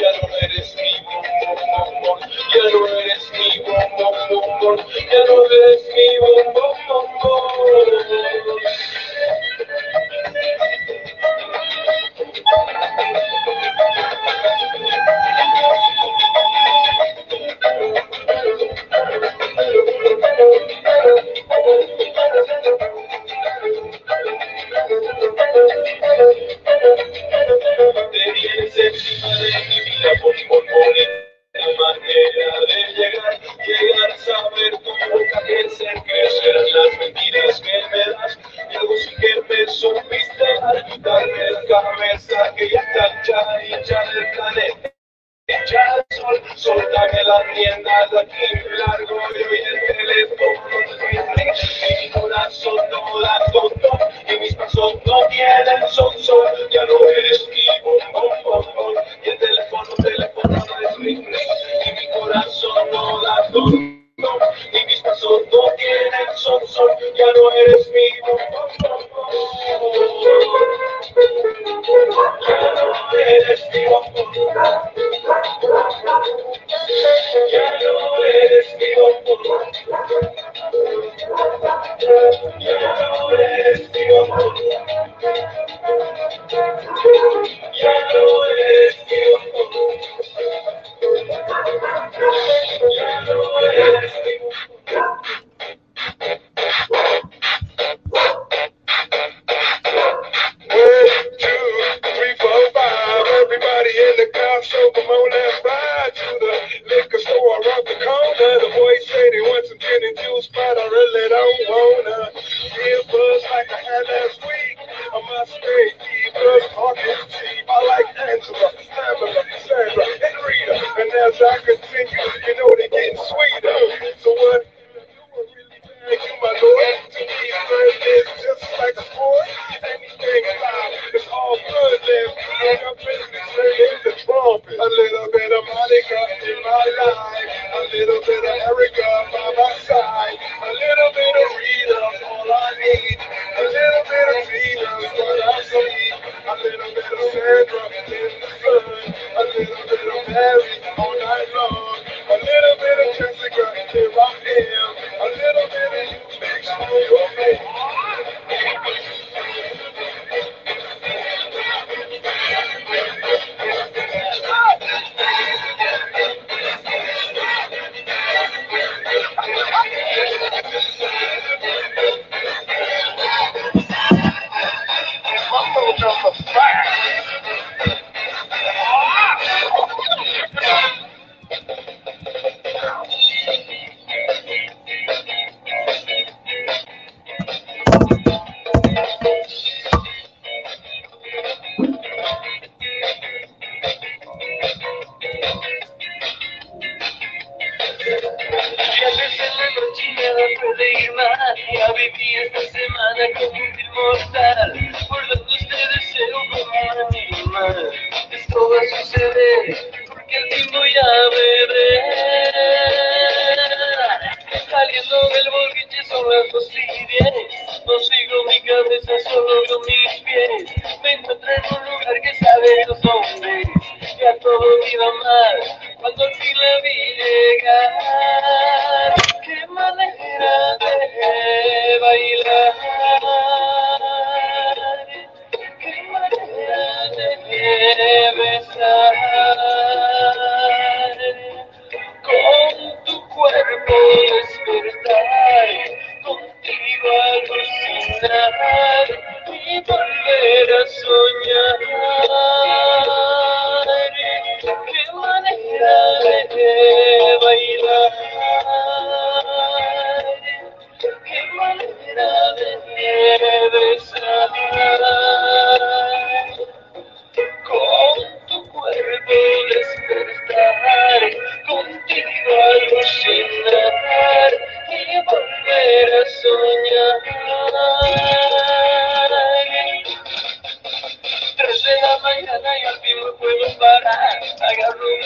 ya no eres mi bombón, ya no eres mi bombón, ya no eres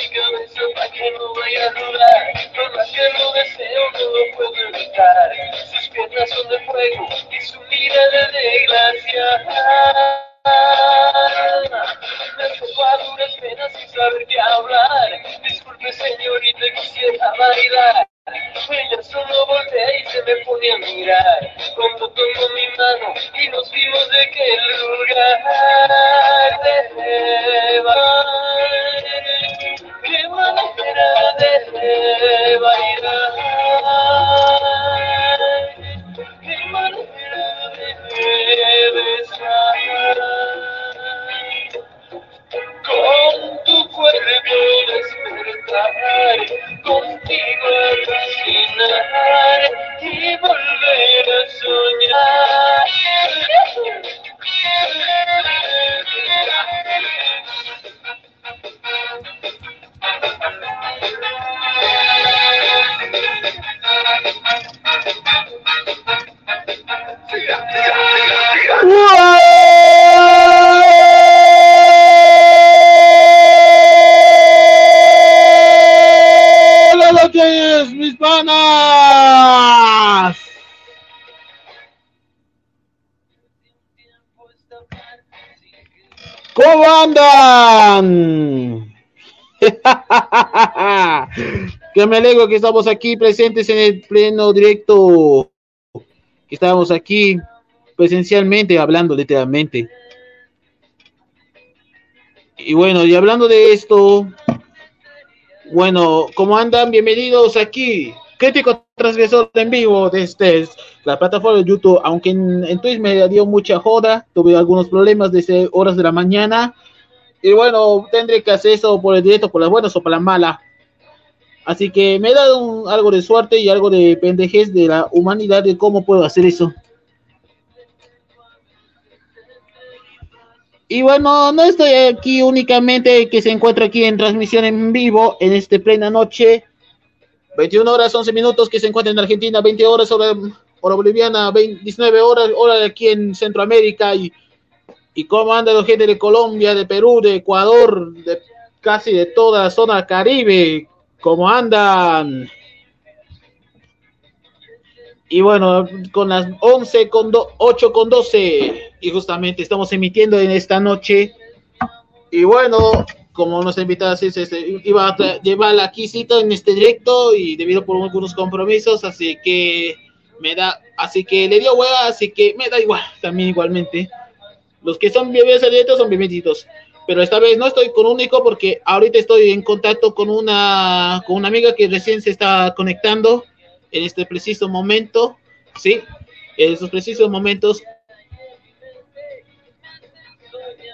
única mención para que no vaya a dudar. Por más que lo deseo, no lo puedo evitar. Sus piernas son de fuego y su mirada de gracia. que me alegro que estamos aquí presentes en el pleno directo. Que estamos aquí presencialmente hablando literalmente. Y bueno, y hablando de esto, bueno, ¿cómo andan? Bienvenidos aquí. Crítico transgresor en vivo desde la plataforma de YouTube, aunque en, en me dio mucha joda, tuve algunos problemas desde horas de la mañana. Y bueno, tendré que hacer eso por el directo, por las buenas o por las malas. Así que me he dado algo de suerte y algo de pendejez de la humanidad de cómo puedo hacer eso. Y bueno, no estoy aquí únicamente que se encuentra aquí en transmisión en vivo en este plena noche. 21 horas 11 minutos que se encuentra en Argentina, 20 horas hora, hora boliviana, 19 horas hora aquí en Centroamérica y, y cómo anda la gente de Colombia, de Perú, de Ecuador, de casi de toda la zona caribe, cómo andan. Y bueno, con las 11 con 8 con 12 y justamente estamos emitiendo en esta noche. Y bueno, como nuestra invitada se, iba a llevar aquí cita en este directo y debido por algunos compromisos, así que me da, así que le dio hueva, así que me da igual, también igualmente. Los que son bienvenidos son bienvenidos. Pero esta vez no estoy con único porque ahorita estoy en contacto con una, con una amiga que recién se está conectando en este preciso momento, ¿sí? En estos precisos momentos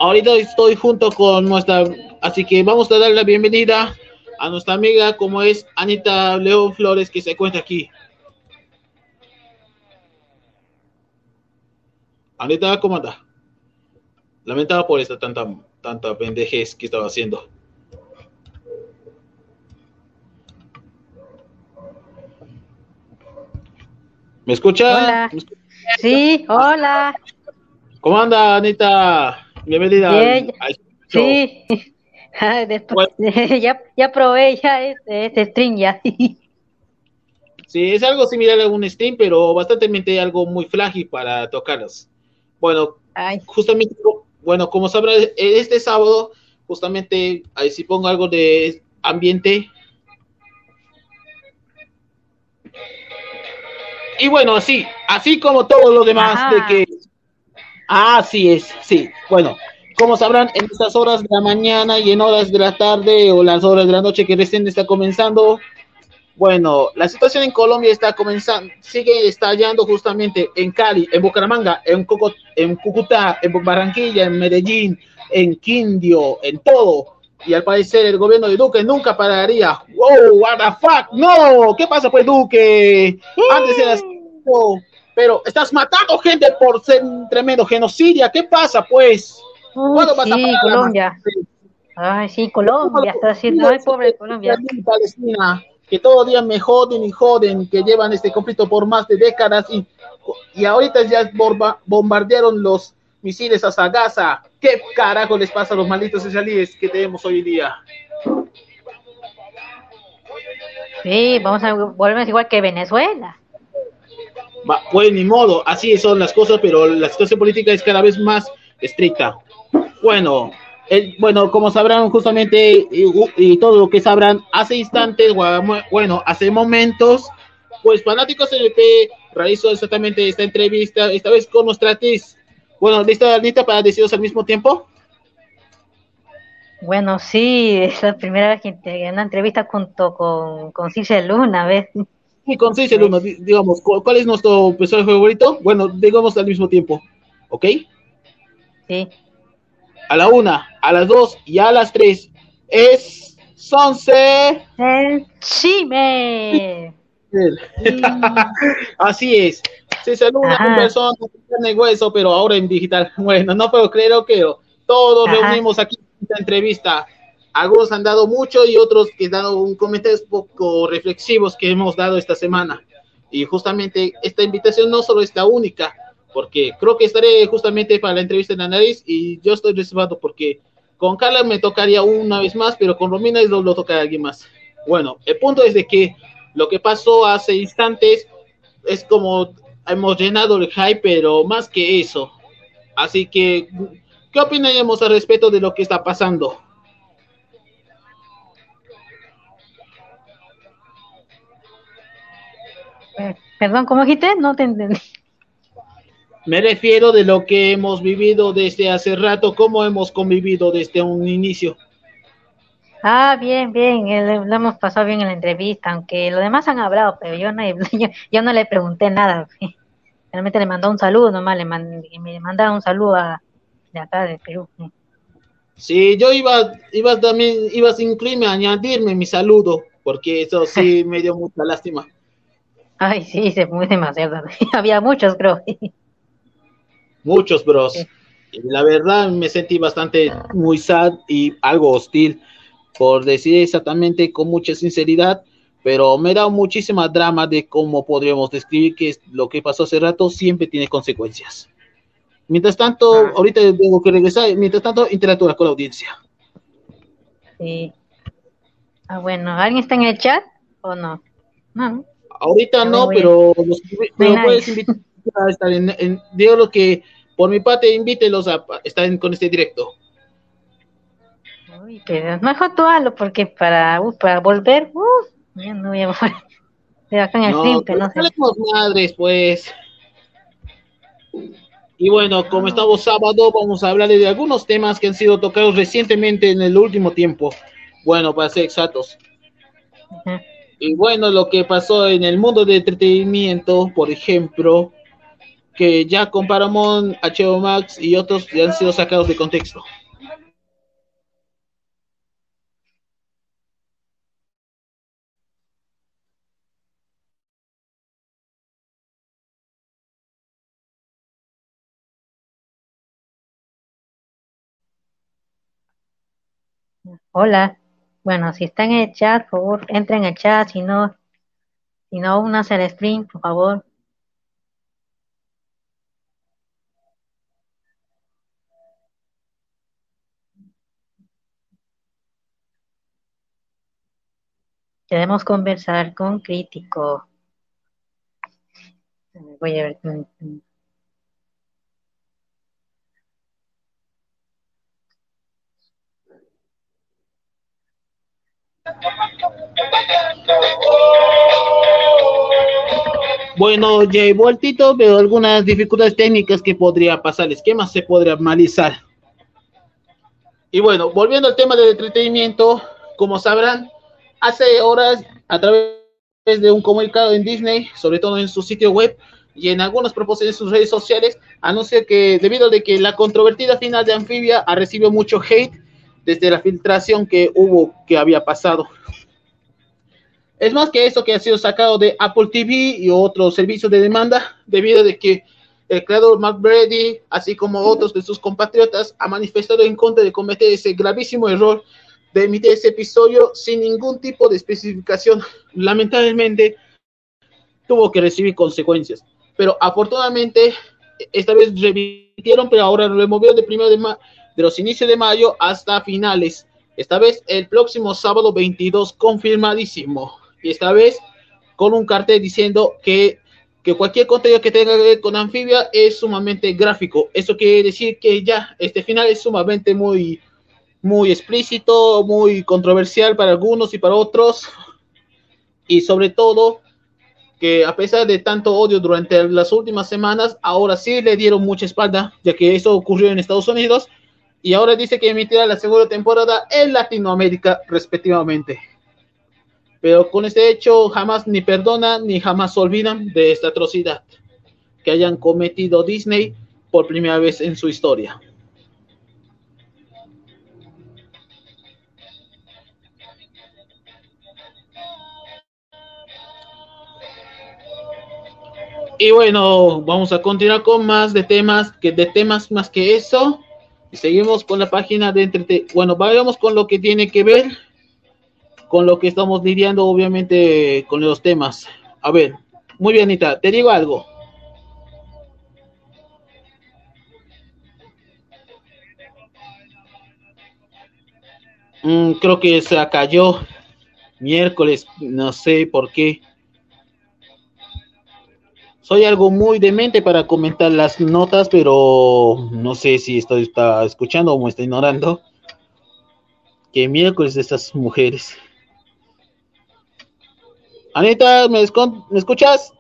ahorita estoy junto con nuestra, así que vamos a dar la bienvenida a nuestra amiga como es Anita León Flores que se encuentra aquí. Anita, ¿cómo anda? Lamentaba por esta tanta, tanta pendejez que estaba haciendo. ¿Me escucha? Hola. Sí, hola. ¿Cómo anda, Anita? Bienvenida. sí. Después, ya, ya probé ya este, este stream ya. sí, es algo similar a un stream, pero bastante algo muy frágil para tocarlos. Bueno, justamente, bueno, como sabrán, este sábado, justamente, ahí si pongo algo de ambiente. Y bueno, así, así como todo lo demás de que Así es, sí. Bueno, como sabrán, en estas horas de la mañana y en horas de la tarde o las horas de la noche que recién está comenzando, bueno, la situación en Colombia está comenzando, sigue estallando justamente en Cali, en Bucaramanga, en, en Cúcuta, en Barranquilla, en Medellín, en Quindio, en todo. Y al parecer el gobierno de Duque nunca pararía. ¡Wow! ¡What the fuck! ¡No! ¿Qué pasa pues, Duque? Antes era pero estás matando gente por ser un tremendo genocidio. ¿Qué pasa, pues? ¿Cuándo vas sí, a Colombia. Ay, sí, Colombia está haciendo. Ay, pobre Colombia. Palestina, que todo día me joden y joden, que llevan este conflicto por más de décadas y, y ahorita ya bombardearon los misiles hasta Gaza. ¿Qué carajo les pasa a los malditos israelíes que tenemos hoy día? Sí, vamos a volvernos igual que Venezuela pues ni modo, así son las cosas, pero la situación política es cada vez más estricta. Bueno, bueno, como sabrán justamente y, todo lo que sabrán, hace instantes, bueno, hace momentos, pues Fanáticos LP realizó exactamente esta entrevista, esta vez con nuestra actriz. Bueno, ¿lista Anita para deciros al mismo tiempo? Bueno, sí, es la primera vez que en una entrevista junto con, con Luna, ¿ves? Sí, con seis alumnos, digamos, ¿cuál es nuestro personaje favorito? Bueno, digamos al mismo tiempo, ¿ok? Sí. A la una, a las dos y a las tres es Sonce. El chime. Así es. Se saluda con personas de hueso, pero ahora en digital. Bueno, no puedo creer que todos reunimos aquí en esta entrevista algunos han dado mucho y otros que han dado un comentarios poco reflexivos que hemos dado esta semana. Y justamente esta invitación no solo es la única, porque creo que estaré justamente para la entrevista en la nariz y yo estoy reservado porque con Carla me tocaría una vez más, pero con Romina lo, lo toca alguien más. Bueno, el punto es de que lo que pasó hace instantes es como hemos llenado el hype, pero más que eso. Así que ¿Qué opinaremos al respecto de lo que está pasando? Eh, perdón, ¿cómo dijiste? No te entendí. Me refiero de lo que hemos vivido desde hace rato, cómo hemos convivido desde un inicio. Ah, bien, bien, lo hemos pasado bien en la entrevista, aunque los demás han hablado, pero yo no, yo, no le pregunté nada. Realmente le mandó un saludo nomás, le me mandaba un saludo a, de acá de Perú. Sí, yo iba, iba también, iba sin crimen a añadirme mi saludo, porque eso sí me dio mucha lástima. Ay, sí, se fue demasiado. Había muchos, creo. Muchos, bros. La verdad me sentí bastante muy sad y algo hostil, por decir exactamente con mucha sinceridad, pero me da muchísima drama de cómo podríamos describir que lo que pasó hace rato siempre tiene consecuencias. Mientras tanto, ah. ahorita tengo que regresar, mientras tanto, interactúa con la audiencia. Sí. Ah, bueno, ¿alguien está en el chat o no? No. Ahorita no, pero, los, puedes invitar a estar en, digo lo que por mi parte invítelos a estar con este directo. Uy, pero mejor tú hazlo porque para, uh, para volver, uh, no voy a volver. acá en el no, no sé. madres, pues. Y bueno, como estamos sábado, vamos a hablar de algunos temas que han sido tocados recientemente en el último tiempo. Bueno, para ser exactos. Y bueno, lo que pasó en el mundo del entretenimiento, por ejemplo, que ya con Paramount, HBO Max y otros ya han sido sacados de contexto. Hola. Bueno, si está en el chat, por favor, entra en el chat. Si no, si no, únase el stream, por favor. Queremos conversar con crítico. Voy a ver. Bueno, ya he vueltito, veo algunas dificultades técnicas que podría pasarles. ¿Qué más se podría analizar? Y bueno, volviendo al tema del entretenimiento, como sabrán, hace horas, a través de un comunicado en Disney, sobre todo en su sitio web y en algunas proposiciones en sus redes sociales, anuncia que debido a que la controvertida final de Amphibia ha recibido mucho hate desde la filtración que hubo que había pasado. Es más que eso que ha sido sacado de Apple TV y otros servicios de demanda debido a que el creador Mark Brady, así como otros de sus compatriotas, ha manifestado en contra de cometer ese gravísimo error de emitir ese episodio sin ningún tipo de especificación. Lamentablemente, tuvo que recibir consecuencias. Pero afortunadamente, esta vez remitieron, pero ahora lo removieron de primero de, de los inicios de mayo hasta finales. Esta vez el próximo sábado 22, confirmadísimo. Y esta vez con un cartel diciendo que, que cualquier contenido que tenga que ver con anfibia es sumamente gráfico. Eso quiere decir que ya este final es sumamente muy, muy explícito, muy controversial para algunos y para otros. Y sobre todo que a pesar de tanto odio durante las últimas semanas, ahora sí le dieron mucha espalda, ya que eso ocurrió en Estados Unidos y ahora dice que emitirá la segunda temporada en Latinoamérica respectivamente. Pero con este hecho jamás ni perdonan ni jamás olvidan de esta atrocidad que hayan cometido Disney por primera vez en su historia. Y bueno, vamos a continuar con más de temas que de temas más que eso. Y seguimos con la página de entrete. Bueno, vayamos con lo que tiene que ver con lo que estamos lidiando, obviamente, con los temas. A ver, muy bien, Anita, te digo algo. Mm, creo que se cayó miércoles, no sé por qué. Soy algo muy demente para comentar las notas, pero no sé si estoy está escuchando o me está ignorando. Que miércoles de estas mujeres. Anita, ¿me, ¿me escuchas?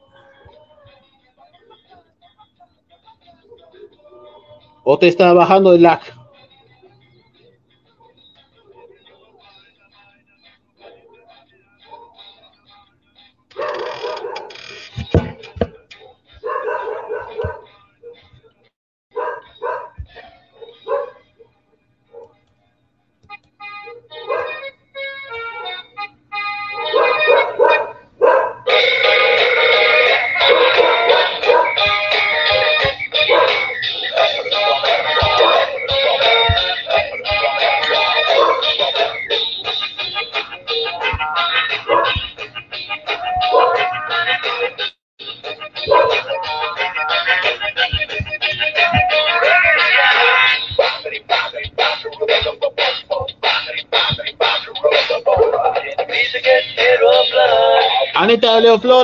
¿O te está bajando el lag?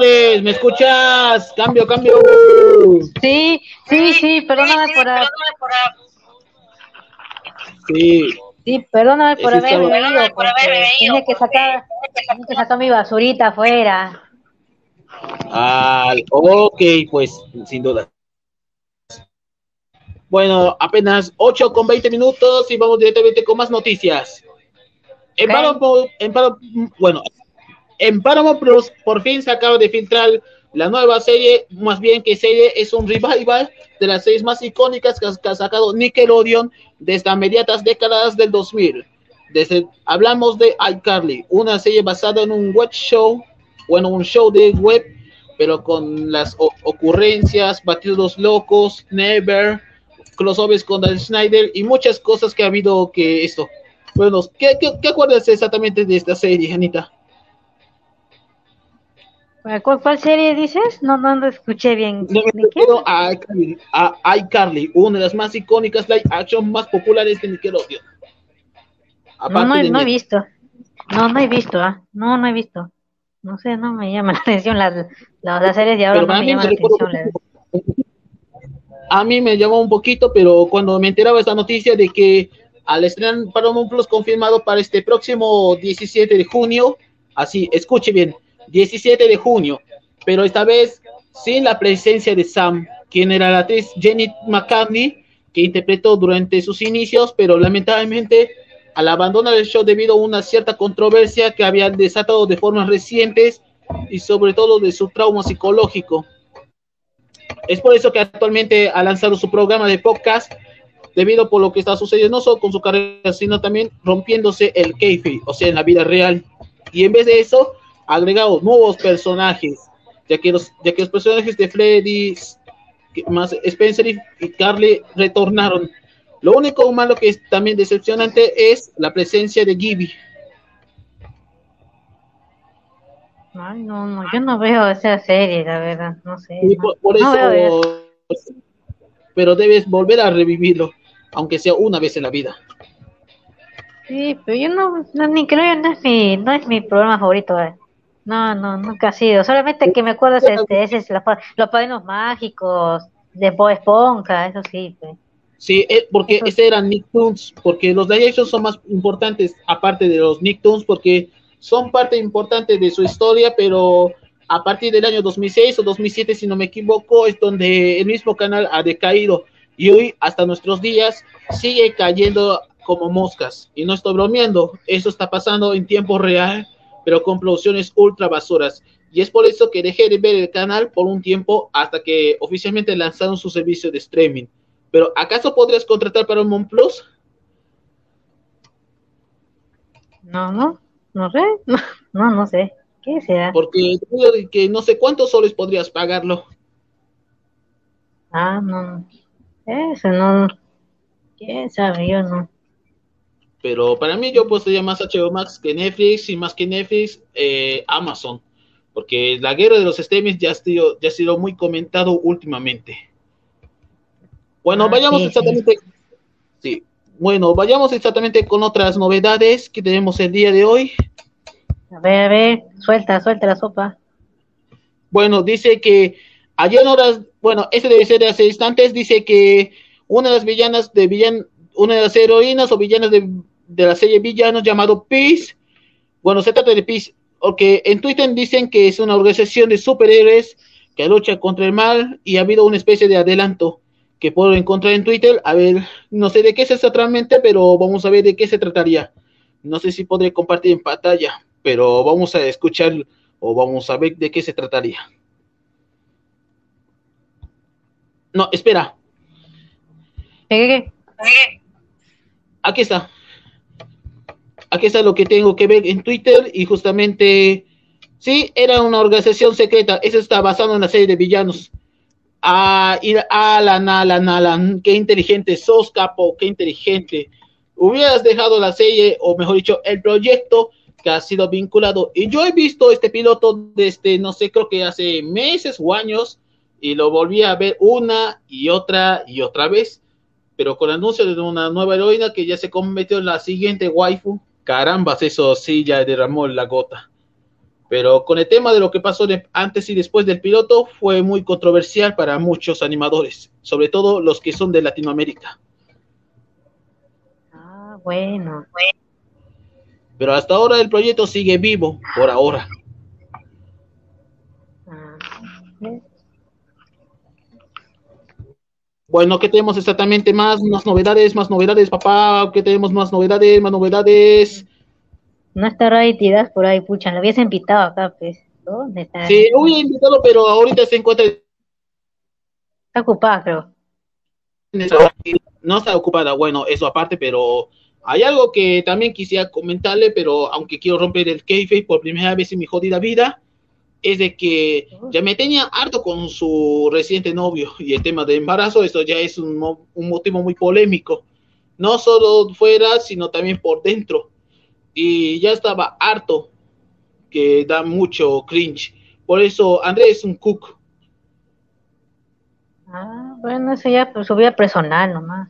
Flores, ¿me escuchas? Cambio, cambio. Sí, sí, sí, perdóname por... Sí. Sí, perdóname por haber venido, porque tiene que sacar, tiene que sacar mi basurita afuera. Ah, ok, pues, sin duda. Bueno, apenas 8 con 20 minutos y vamos directamente con más noticias. En en bueno, en Paramount Plus por fin se acaba de filtrar la nueva serie, más bien que serie es un revival de las series más icónicas que ha, sacado Nickelodeon desde mediadas décadas del 2000. Desde, hablamos de iCarly, una serie basada en un web show, bueno, un show de web, pero con las ocurrencias, batidos locos, Never, crossovers con Dan Snyder y muchas cosas que ha habido que esto. Bueno, ¿qué, qué, qué acuerdas exactamente de esta serie, Anita? ¿Cuál, serie dices? No, no, no escuché bien. No, me a, a iCarly, una de las más icónicas live action más populares de Nickelodeon. No, no, no he visto. No, no he visto, ¿ah? No, no he visto. No sé, no me llama la atención las, las, series de ahora. no me llaman la atención. A mí me llamó un poquito, pero cuando me enteraba esta noticia de que al estrenar Paramount Plus confirmado para este próximo 17 de junio, así, escuche bien, 17 de junio, pero esta vez sin la presencia de Sam, quien era la actriz Jenny McCartney, que interpretó durante sus inicios, pero lamentablemente al abandonar el show debido a una cierta controversia que había desatado de formas recientes y sobre todo de su trauma psicológico. Es por eso que actualmente ha lanzado su programa de podcast debido por lo que está sucediendo no solo con su carrera, sino también rompiéndose el keife, o sea, en la vida real. Y en vez de eso, agregado nuevos personajes, ya que los, ya que los personajes de Freddy, más Spencer y Carly retornaron. Lo único malo que es también decepcionante es la presencia de Gibby. Ay, no, no, yo no veo esa serie, la verdad, no sé. por, eso, pero debes volver a revivirlo, aunque sea una vez en la vida. Sí, pero yo no, ni creo, no es mi, no es mi programa favorito. Eh. No, no, nunca ha sido. Solamente que me acuerdo es este, ese es los, padrinos mágicos de Bob Esponja, eso sí. Pues. Sí, eh, porque ese eran Nicktoons, porque los action son más importantes, aparte de los Nicktoons, porque son parte importante de su historia, pero a partir del año 2006 o 2007, si no me equivoco, es donde el mismo canal ha decaído y hoy, hasta nuestros días, sigue cayendo como moscas. Y no estoy bromeando, eso está pasando en tiempo real pero con producciones ultra basuras. Y es por eso que dejé de ver el canal por un tiempo hasta que oficialmente lanzaron su servicio de streaming. Pero ¿acaso podrías contratar para un Plus? No, no, no sé, no, no sé. ¿Qué sea? Porque que no sé cuántos soles podrías pagarlo. Ah, no. Eso no. ¿Quién sabe? Yo no. Pero para mí yo pues más HBO Max que Netflix y más que Netflix, eh, Amazon. Porque la guerra de los streamings ya ha sido, ya ha sido muy comentado últimamente. Bueno, ah, vayamos exactamente. Sí. Bueno, vayamos exactamente con otras novedades que tenemos el día de hoy. A ver, a ver, suelta, suelta la sopa. Bueno, dice que Ayer en horas, bueno, este debe ser de hace instantes, dice que una de las villanas de villan, una de las heroínas o villanas de, de la serie Villanos llamado Peace, bueno, se trata de Peace, porque en Twitter dicen que es una organización de superhéroes que lucha contra el mal y ha habido una especie de adelanto que puedo encontrar en Twitter. A ver, no sé de qué es exactamente, pero vamos a ver de qué se trataría. No sé si podré compartir en pantalla, pero vamos a escuchar o vamos a ver de qué se trataría. No, espera. ¿Qué, Aquí está. Aquí está lo que tengo que ver en Twitter y justamente, sí, era una organización secreta. Eso está basado en la serie de villanos. Ah, Alan, Alan, Alan, qué inteligente sos, capo, qué inteligente. Hubieras dejado la serie, o mejor dicho, el proyecto que ha sido vinculado. Y yo he visto este piloto desde, no sé, creo que hace meses o años, y lo volví a ver una y otra y otra vez, pero con el anuncio de una nueva heroína que ya se convirtió en la siguiente waifu. Carambas, eso sí ya derramó la gota. Pero con el tema de lo que pasó antes y después del piloto fue muy controversial para muchos animadores, sobre todo los que son de Latinoamérica. Ah, bueno. Pero hasta ahora el proyecto sigue vivo, por ahora. Ah, Bueno, ¿qué tenemos exactamente más? Más novedades, más novedades, papá. ¿Qué tenemos más novedades, más novedades? No está Tidas por ahí, pucha, lo hubiese invitado acá, pues. ¿Dónde está? Sí, voy a invitarlo, pero ahorita se encuentra. Está ocupada, creo. No está ocupada, bueno, eso aparte, pero hay algo que también quisiera comentarle, pero aunque quiero romper el kayfabe por primera vez en mi jodida vida, es de que ya me tenía harto con su reciente novio y el tema de embarazo, esto ya es un, un motivo muy polémico, no solo fuera, sino también por dentro y ya estaba harto, que da mucho cringe. Por eso Andrés es un cook. Ah, bueno, eso ya pues, su vida personal nomás.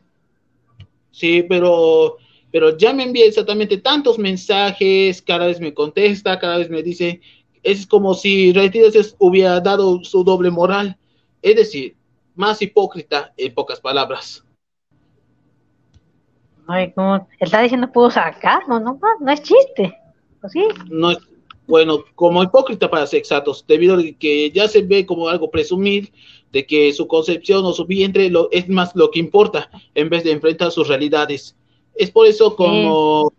Sí, pero, pero ya me envía exactamente tantos mensajes, cada vez me contesta, cada vez me dice, es como si Retidas hubiera dado su doble moral, es decir, más hipócrita en pocas palabras. Ay, como está diciendo pudo sacar, no, no, no es chiste. ¿Sí? No es, bueno, como hipócrita para ser exactos, debido a que ya se ve como algo presumir de que su concepción o su vientre lo, es más lo que importa en vez de enfrentar sus realidades. Es por eso como,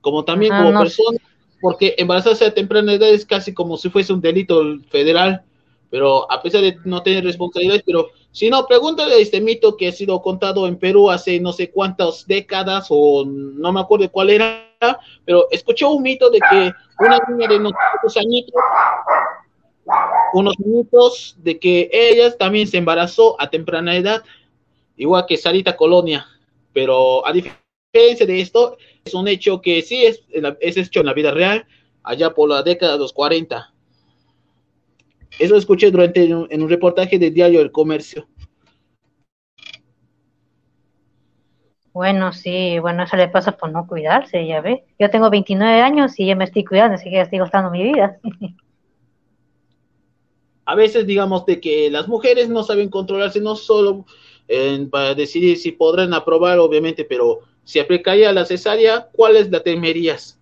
como también como persona, porque embarazarse a temprana edad es casi como si fuese un delito federal, pero a pesar de no tener responsabilidades, pero si no, pregúntale este mito que ha sido contado en Perú hace no sé cuántas décadas o no me acuerdo cuál era, pero escuchó un mito de que una niña de unos añitos, unos minutos, de que ella también se embarazó a temprana edad, igual que Sarita Colonia, pero a diferencia de esto, es un hecho que sí es, es hecho en la vida real, allá por la década de los 40 eso lo escuché durante en un reportaje de Diario del Comercio. Bueno, sí, bueno, eso le pasa por no cuidarse, ya ve. Yo tengo 29 años y ya me estoy cuidando, así que ya estoy gastando mi vida. A veces, digamos, de que las mujeres no saben controlarse, no solo para decidir si podrán aprobar, obviamente, pero si aplicaría la cesárea, ¿cuáles la temerías?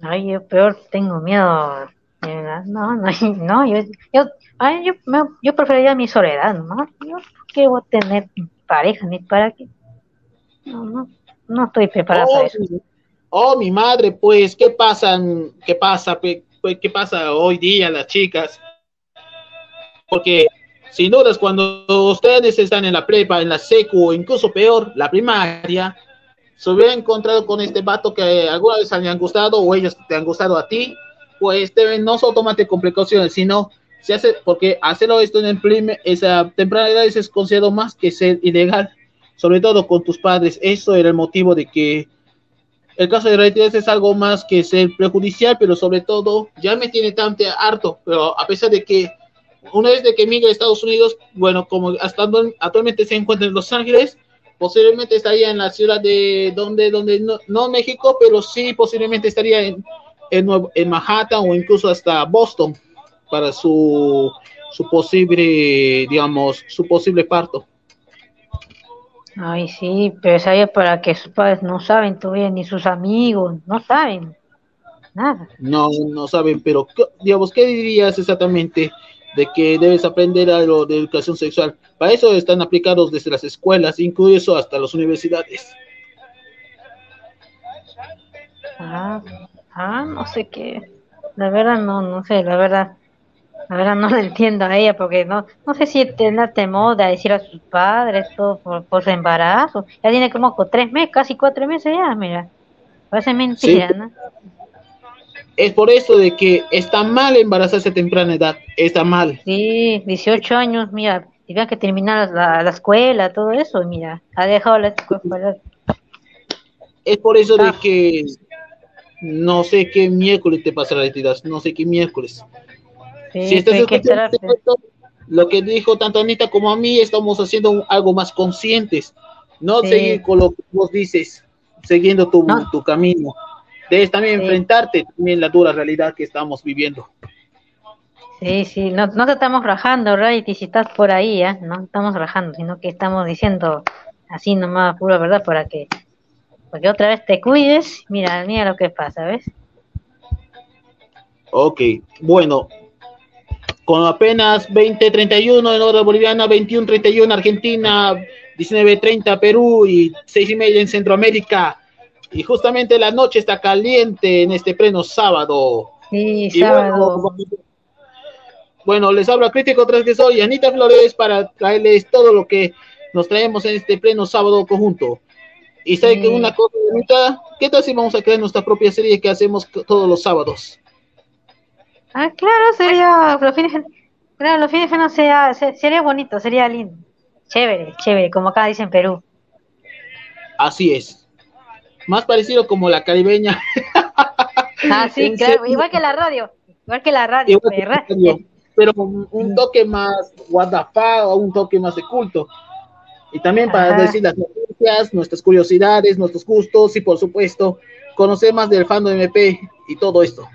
Ay, yo peor tengo miedo no, no, no, yo, yo, ay, yo, yo preferiría mi soledad, ¿no? Yo qué voy a tener pareja, ni para qué. No, no, no estoy preparada oh, para eso. Oh, mi madre, pues, ¿qué pasa? ¿Qué pasa? Pues, ¿Qué pasa hoy día las chicas? Porque, sin dudas, cuando ustedes están en la prepa, en la secu, o incluso peor, la primaria, se hubiera encontrado con este vato que alguna vez han gustado o ellos te han gustado a ti, pues deben no solo tomarte con precauciones, sino se hace, porque hacerlo esto en el primer, esa temprana edad es considerado más que ser ilegal, sobre todo con tus padres. Eso era el motivo de que el caso de retirarse es algo más que ser prejudicial, pero sobre todo ya me tiene tan harto, pero a pesar de que una vez de que emigra a Estados Unidos, bueno, como hasta actualmente se encuentra en Los Ángeles, posiblemente estaría en la ciudad de donde, donde no, no México, pero sí posiblemente estaría en en, Manhattan o incluso hasta Boston. para su, su posible, digamos, su posible parto. Ay, sí, pero sabía para que sus padres no saben todavía, ni sus amigos, no saben nada. No, no saben, pero digamos, ¿qué dirías exactamente de que debes aprender algo de educación sexual? Para eso están aplicados desde las escuelas, incluso hasta las universidades. Ah, ah, no sé qué. La verdad no, no sé, la verdad. La verdad no lo entiendo a ella porque no no sé si tiene temor de decir a sus padres todo por, su embarazo. Ya tiene como tres meses, casi cuatro meses ya, mira. Parece mentira, ¿no? Es por eso de que está mal embarazarse a temprana edad, está mal. Sí, 18 años, mira, tiene que terminar la, la, escuela, todo eso, mira, ha dejado la escuela. Es por eso de ah. que no sé qué miércoles te pasará la no sé qué miércoles si estás escuchando lo que dijo tanto Anita como a mí, estamos haciendo algo más conscientes, no seguir con lo que vos dices, siguiendo tu, tu camino. Debes también enfrentarte también la dura realidad que estamos viviendo. Sí, sí, no, no te estamos rajando, y si estás por ahí, ¿eh? no estamos rajando, sino que estamos diciendo así nomás pura verdad para que, porque otra vez te cuides, mira, mira lo que pasa, ¿ves? Ok, bueno, con apenas 20.31 en hora boliviana, 21.31 Argentina, 19.30 Perú y 6 y media en Centroamérica. Y justamente la noche está caliente en este pleno sábado. Sí, sábado. Bueno, les hablo a Crítico Transgresor y Anita Flores para traerles todo lo que nos traemos en este pleno sábado conjunto. Y sabe que una cosa, Anita, ¿qué tal si vamos a crear nuestra propia serie que hacemos todos los sábados? Ah, claro, sería los fines, claro, los fines de semana sería, sería bonito, sería lindo, chévere, chévere, como acá dicen Perú. Así es. Más parecido como la caribeña. Ah, sí, claro, igual que la radio, igual que la radio, pero un, toque más o un toque más de culto. Y también para decir las noticias, nuestras curiosidades, nuestros gustos y por supuesto conocer más del fandom MP y todo esto.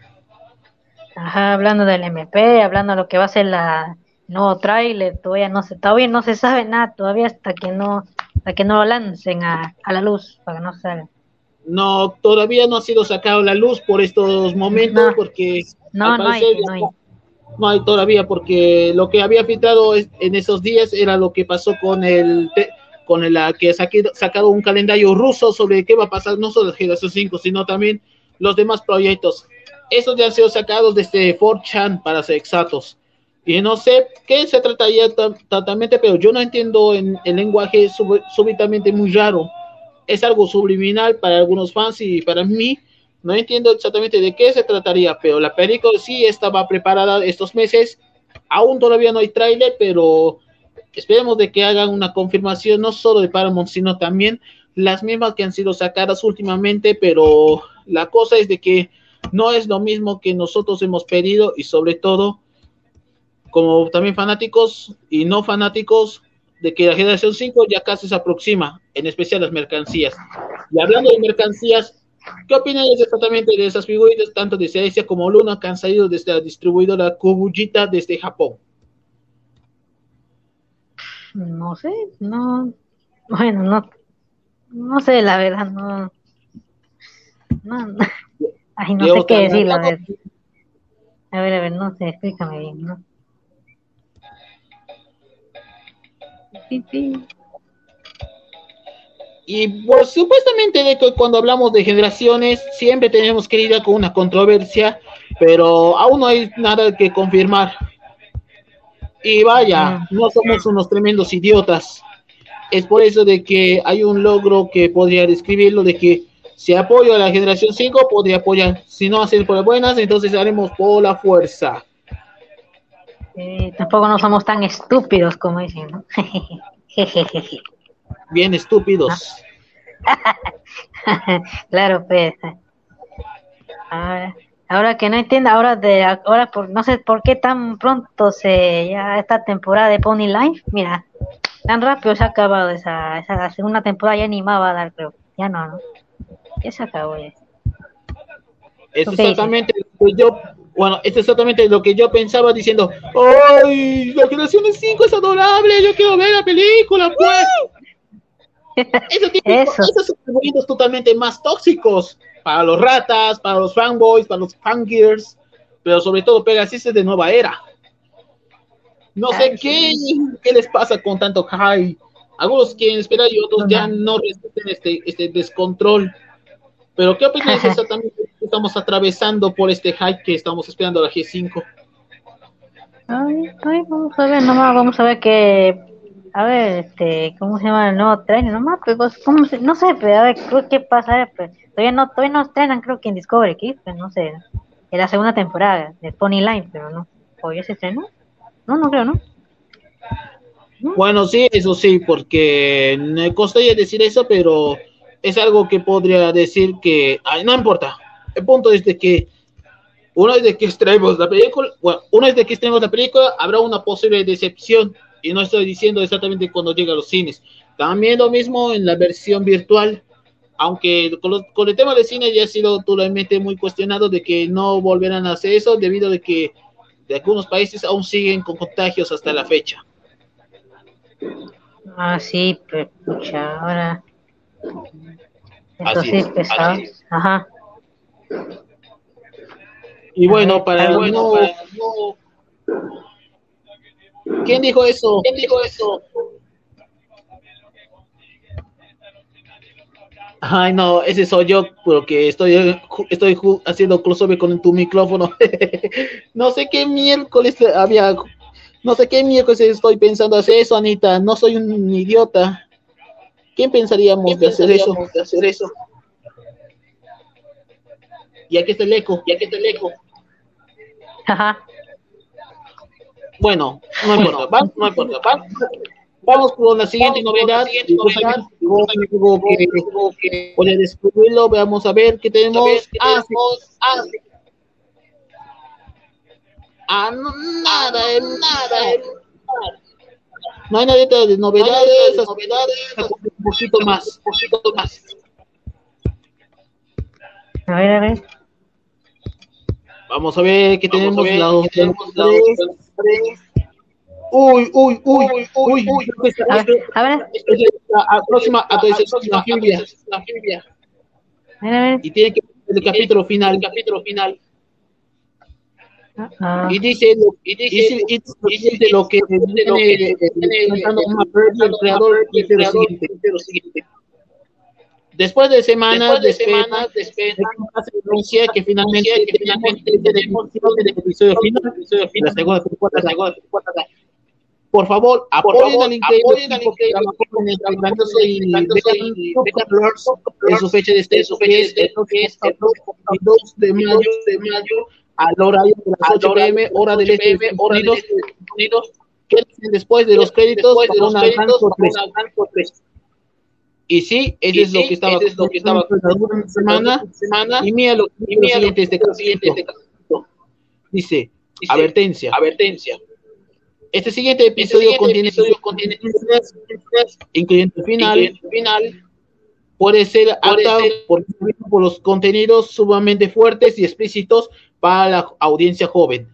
Ajá, hablando del MP, hablando de lo que va a ser la nuevo trailer, todavía no se, todavía no se sabe nada, todavía hasta que no, hasta que no lo lancen a, a la luz, para que no salga. No, todavía no ha sido sacado a la luz por estos momentos, porque no, no, hay, no, hay. no hay todavía, porque lo que había filtrado en esos días era lo que pasó con el con el que ha sacado un calendario ruso sobre qué va a pasar no solo el Generación 5, sino también los demás proyectos. Esos ya han sido sacados desde 4chan, para ser exactos. Y no sé qué se trataría totalmente, pero yo no entiendo en el lenguaje súbitamente muy raro. Es algo subliminal para algunos fans y para mí no entiendo exactamente de qué se trataría, pero la película sí estaba preparada estos meses. Aún todavía no hay tráiler, pero esperemos de que hagan una confirmación no solo de Paramount, sino también las mismas que han sido sacadas últimamente, pero la cosa es de que no es lo mismo que nosotros hemos pedido y sobre todo como también fanáticos y no fanáticos de que la generación 5 ya casi se aproxima, en especial las mercancías. Y hablando de mercancías, ¿qué opinan exactamente de esas figuritas, tanto de Celestia como Luna, que han salido desde la distribuidora Kubujita desde Japón? No sé, no, bueno, no, no sé, la verdad, no, no, Ay, no sé qué decir, a ver. A ver, a ver, no sé, explícame bien, ¿no? Y pues, supuestamente de que cuando hablamos de generaciones siempre tenemos que ir con una controversia, pero aún no hay nada que confirmar. Y vaya, no somos unos tremendos idiotas. Es por eso de que hay un logro que podría describirlo de que si apoyo a la generación 5, podría apoyar. Si no hacer por buenas, entonces haremos por la fuerza. Tampoco no somos tan estúpidos como dicen, ¿no? Bien estúpidos. claro, pues. Ahora, que no entiendo, ahora de ahora por no sé por qué tan pronto se ya esta temporada de Pony Life, mira, tan rápido se ha acabado esa, esa segunda temporada ya va a dar, creo. Ya no, ¿no? se acabó exactamente yo Bueno, es exactamente lo que yo pensaba diciendo, ¡ay! La generación de 5 es adorable, yo quiero ver la película, pues. Eso tiene esos movimientos totalmente más tóxicos para los ratas, para los fanboys, para los fangears, pero sobre todo Pegasus es de nueva era. No sé qué, qué les pasa con tanto high. Algunos quieren esperar y otros ya no resisten este, este descontrol. Pero ¿qué opinas exactamente que estamos atravesando por este hype que estamos esperando a la G5? Ay, ay, vamos a ver, nomás, vamos a ver que, a ver, este, ¿cómo se llama el nuevo tren? Nomás, pues, ¿cómo se, no sé, pues, a ver, ¿qué pasa? Pues, todavía no, todavía no estrenan, creo que en Discovery Kids, pues, no sé, en la segunda temporada de Pony Line, pero no, ¿o ya se estrenó? No, no creo, ¿no? Bueno, sí, eso sí, porque me costaría decir eso, pero es algo que podría decir que no importa. El punto es de que una vez de que extraemos la película, una vez de que la película, habrá una posible decepción. Y no estoy diciendo exactamente cuando llega a los cines. También lo mismo en la versión virtual. Aunque con, el tema de cine ya ha sido totalmente muy cuestionado de que no volverán a hacer eso debido a que de algunos países aún siguen con contagios hasta la fecha. Ah, sí, pero ahora así es, pesado. Ajá. Y bueno, para el bueno, ¿Quién dijo eso? ¿Quién dijo eso? Ay, no, ese soy yo, porque estoy, estoy haciendo crossover con tu micrófono. no sé qué miércoles había, no sé qué miércoles estoy pensando hacer eso, Anita. No soy un idiota. ¿Quién pensaríamos, de, hacer eso? de hacer eso? Y aquí está el eco, y aquí está el eco. Ajá. Bueno, no importa, ¿va? no importa, ¿va? Vamos con la siguiente novedad. Voy a descubrirlo, veamos a ver qué tenemos. Ah, ah, ah, no, nada, nada. No hay nada de novedades, novedades, un poquito más, un poquito más. A ver, a ver. Vamos a ver qué tenemos. Ver, la dos, tenemos Uy, uy, uy, uy, uy, uy. A ver, a ver. La próxima actualización la Biblia. A ver, a ver. Y tiene que ser el capítulo final, el capítulo final. Ah. Y dice, y dice, y dice, lo que cantando el creador dice lo siguiente. Después de semanas, de semanas, de que finalmente, que finalmente tenemos el episodio final, episodio final, la segunda temporada, la segunda temporada. Por favor, apoyen al increíble que con el grandioso y en su fecha de este, su fecha de este, el 2 de mayo, de mayo, al horario de las 8 pm, hora del este de hora de Unidos, que después de los créditos, de los créditos. Y sí, eso es lo que estaba, es lo que estaba semana, semana, y mira lo, siguiente este este Dice, advertencia, advertencia. Este siguiente episodio este siguiente contiene, episodio contiene incluyendo final, final. Puede ser apta por, por los contenidos sumamente fuertes y explícitos para la audiencia joven.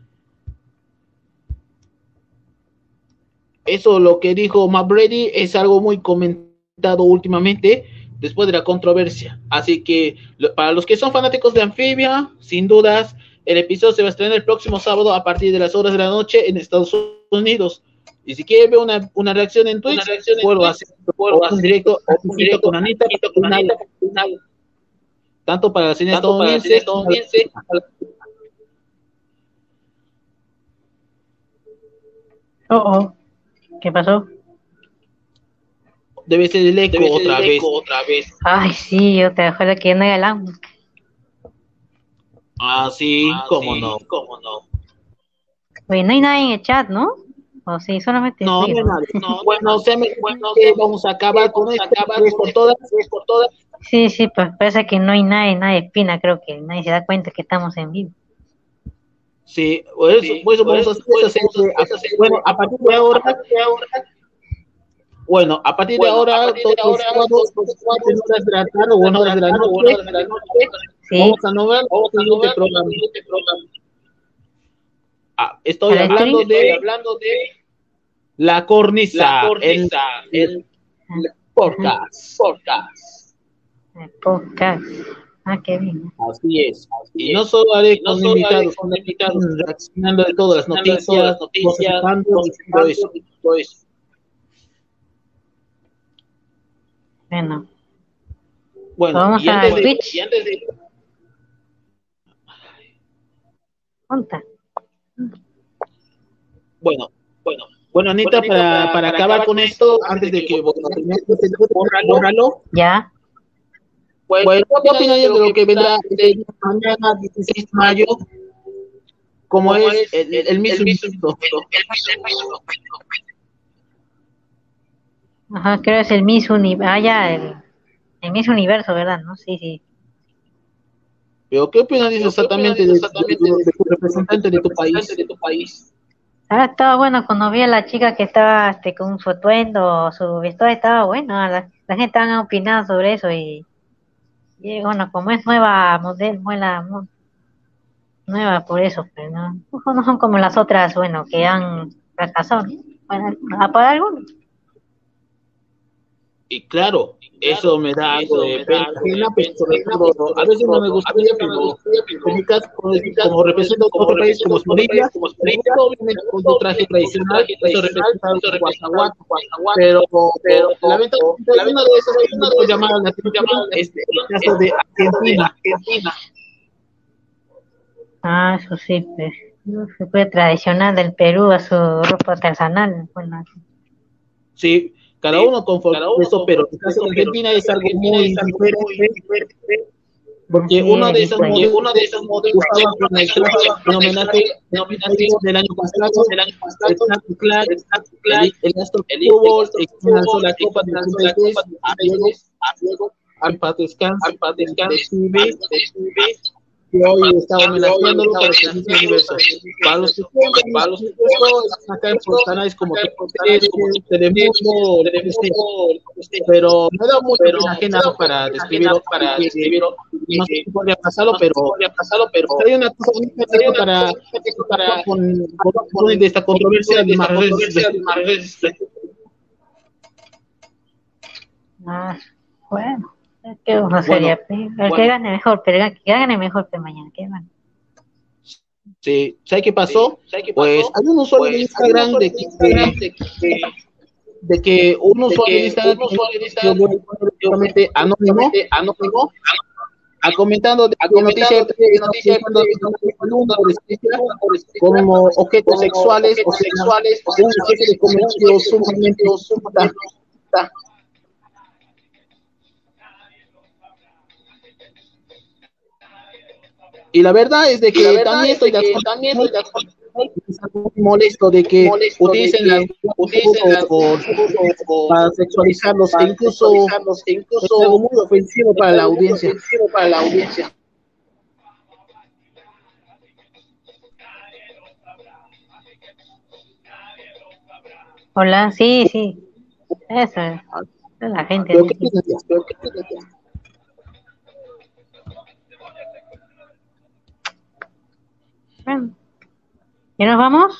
Eso lo que dijo Matt Brady es algo muy comentado últimamente después de la controversia. Así que para los que son fanáticos de Amphibia, sin dudas, el episodio se va a estrenar el próximo sábado a partir de las horas de la noche en Estados Unidos. Y si quieren ver una, una reacción en Twitch, puedo hacer, un directo, un con Anita, tanto para la cine estadounidense, Oh, oh. ¿Qué pasó? Debe ser el eco, otra, el eco vez. otra vez. Ay, sí, yo te dejo que no Ah, sí, ah, cómo sí, no, cómo no. Oye, no hay nada en el chat, ¿no? O sí, solamente. No, no, no, bueno, se me, bueno, vamos a acabar con esto, acabar por todas, por todas. Sí, sí, pues parece que no hay nadie, nadie espina, creo que nadie se da cuenta que estamos en vivo. Sí, por eso, sí, por eso, por eso, por eso, bueno, a partir de ahora, bueno, a partir de ahora, todos los sábados, horas de la tarde o horas de la noche, vamos a no ver este programa. Ah, estoy hablando de, hablando de la cornisa, la cornisa el, el, podcast, podcast. El podcast. Ah, qué bien. Así es. Así y no solo haré no con invitados, con invitados, reaccionando de todas las noticias, noticias, todo eso. Todo eso. Bueno. Bueno, vamos y a antes de, Twitch. y antes de, bueno, bueno, bueno, Anita, Anita para, para, para, acabar con esto, antes de que bueno, bórralo. Ya. Bueno, ¿qué opinas de lo que vendrá de mañana, 16 de mayo? Como es el, el, el mismo. Ajá, creo que es el Miss Universo. Ah, ya, el, el Miss Universo, ¿verdad? ¿No? Sí, sí. Pero ¿qué opinas dices exactamente, de, exactamente de, de, de, tu representante de tu país? De tu país? Ah, estaba bueno cuando vi a la chica que estaba este, con su atuendo, su vestuario estaba bueno. La, la gente estaba opinando sobre eso y, y, bueno, como es nueva modelo, nueva, nueva por eso, pero no, no son como las otras, bueno, que han fracasado. ¿no? Bueno, para algunos. Y claro, eso me da algo de pena, pero a veces no me gustaría, pero como represento otro país como Bolivia, obviamente con tu traje tradicional, eso representa el Guasaguat, pero, pero lamentablemente de esas una de llamadas la atención es el caso de Argentina, Argentina. Ah, eso sí, pues, se fue tradicional del Perú a su ropa artesanal, bueno. Sí, cada uno conforme cada uno eso, pero en el caso de Argentina es algo muy diferente, porque de de usaba con el homenaje, del año pasado, del año pasado, el Clark, el el Fútbol, lanzó la Copa de las a Diego, al Patescan, al Patescan, de Chile, que hoy está homenajeándolo para que los que para los que acá en canales como Telemundo, pero me da mucha pena para describirlo, para describirlo. No sé si podría pasarlo, pero pero hay una cosa bonita para para con con de esta controversia de más Ah, bueno. Bueno. que gane mejor, pero que gane mejor que mañana, que gane. Sí, ¿sabes qué pasó? ¿Sabe qué pasó? Pues hay un usuario pues, de Instagram de que, de que, de que un usuario de Instagram, Instagram anónimo, anónimo, de que noticia como objetos sexuales o sexuales de comercio sumamente Y la verdad es de que también estoy de acuerdo, también estoy de acuerdo molesto de que molesto utilicen las utilicen por, para sexualizarlos e incluso, e incluso es algo muy ofensivo para la audiencia para la audiencia Hola, sí, sí. Eso es. La gente. ¿Pero qué nos vamos?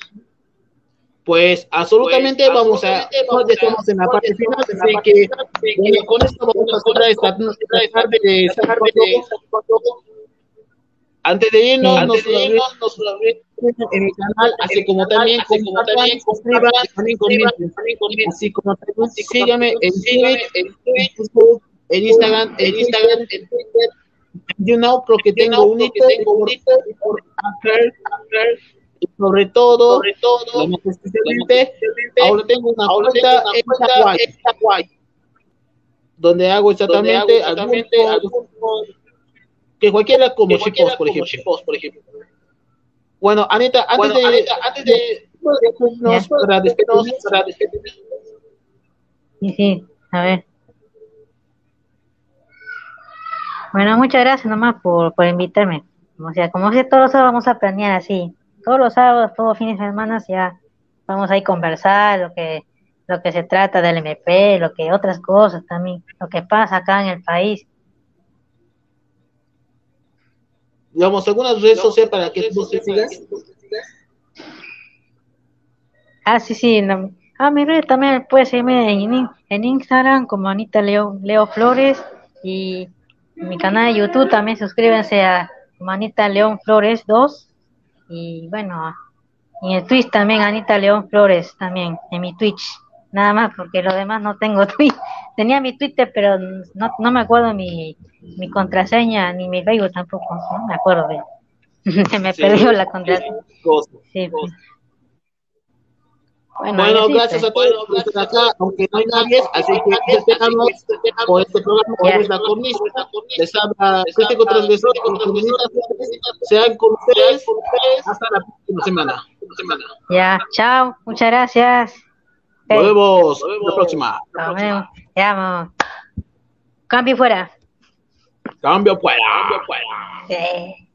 Pues absolutamente pues, vamos a, nos estamos en la parte final, así que bueno, con esto vamos a cerrar esta, tarde de antes de irnos, antes de irnos, nos en mi canal, así como también, así como también, suscriban, también comenten, así como también, síganme en Twitter, en Facebook, en Instagram, en Instagram, en Twitter, yo no creo que tengo un hito, tengo un hito por hacer, hacer y sobre todo, sobre todo, más especialmente, ahora tengo una ahora cuenta, tengo una cuenta en Hawaii, donde hago exactamente, donde hago exactamente algún, que cualquiera como Chipos, por ejemplo. Chipos, por ejemplo. Bueno, Anita, antes bueno, de, Anita, antes de, de para despedirnos, para despedirnos. Sí, sí, a ver. Bueno, muchas gracias nomás por, por invitarme. O sea, como si todos los sábados vamos a planear así. Todos los sábados, todos fines de semana ya vamos a ir a conversar lo que lo que se trata del MP, lo que otras cosas también, lo que pasa acá en el país. Digamos, algunas redes sociales para que tú sigas. Ah, sí, sí. ah, mi red también puede seguirme en, en Instagram como Anita Leo, Leo Flores y mi canal de YouTube también suscríbanse a Anita León Flores 2 y bueno, y en Twitch también Anita León Flores también en mi Twitch. Nada más porque lo demás no tengo Twitch. Tenía mi Twitter, pero no, no me acuerdo mi, mi contraseña ni mi Facebook tampoco. No me acuerdo bien. Se me perdió la contraseña. Sí, pues. Bueno, gracias a todos por estar acá, aunque no hay nadie, así que despejamos por este programa con la cornisa. Les habla Crítico Transgresor, sean con ustedes hasta la próxima semana. Ya, chao, muchas gracias. Nos vemos la próxima. Nos vemos. Ya, Cambio fuera. Cambio fuera. Cambio fuera. Sí.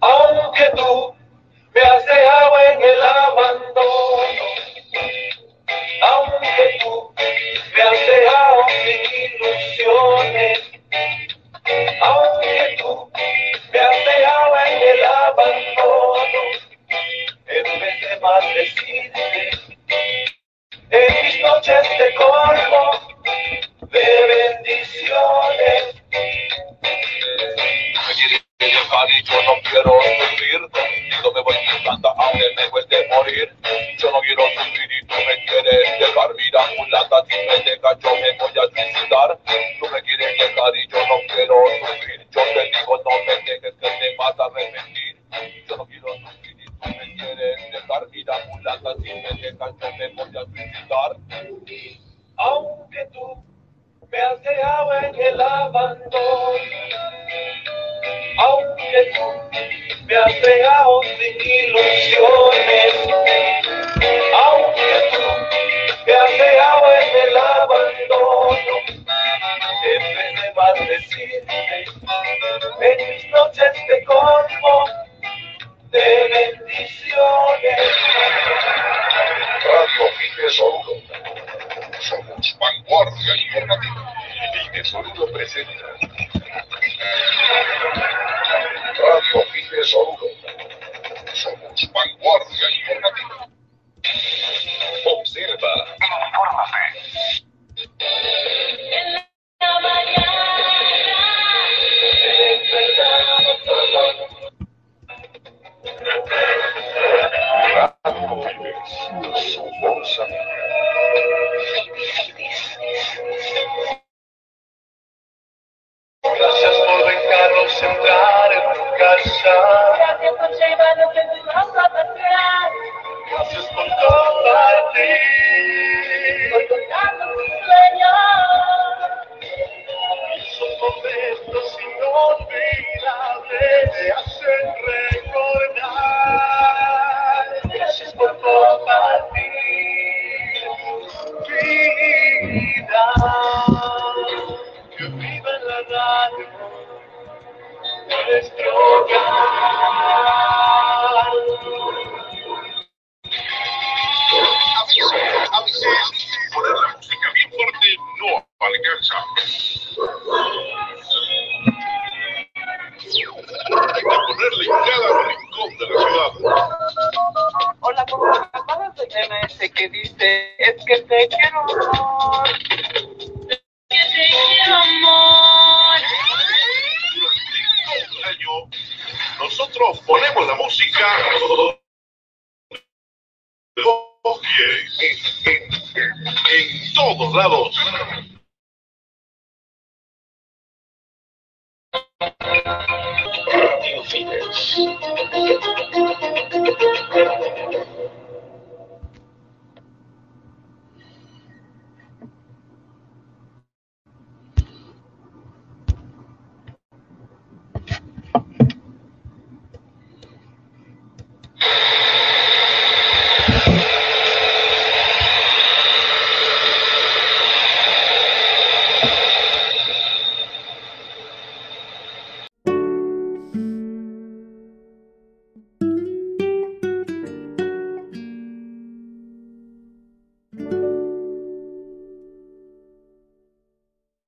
Aunque tú me has dejado en el abandono, aunque tú me has dejado sin ilusiones, aunque tú me has dejado en el abandono, en vez de maldecirte, en mis noches de colmo yo no quiero sufrir, me voy quitando aunque me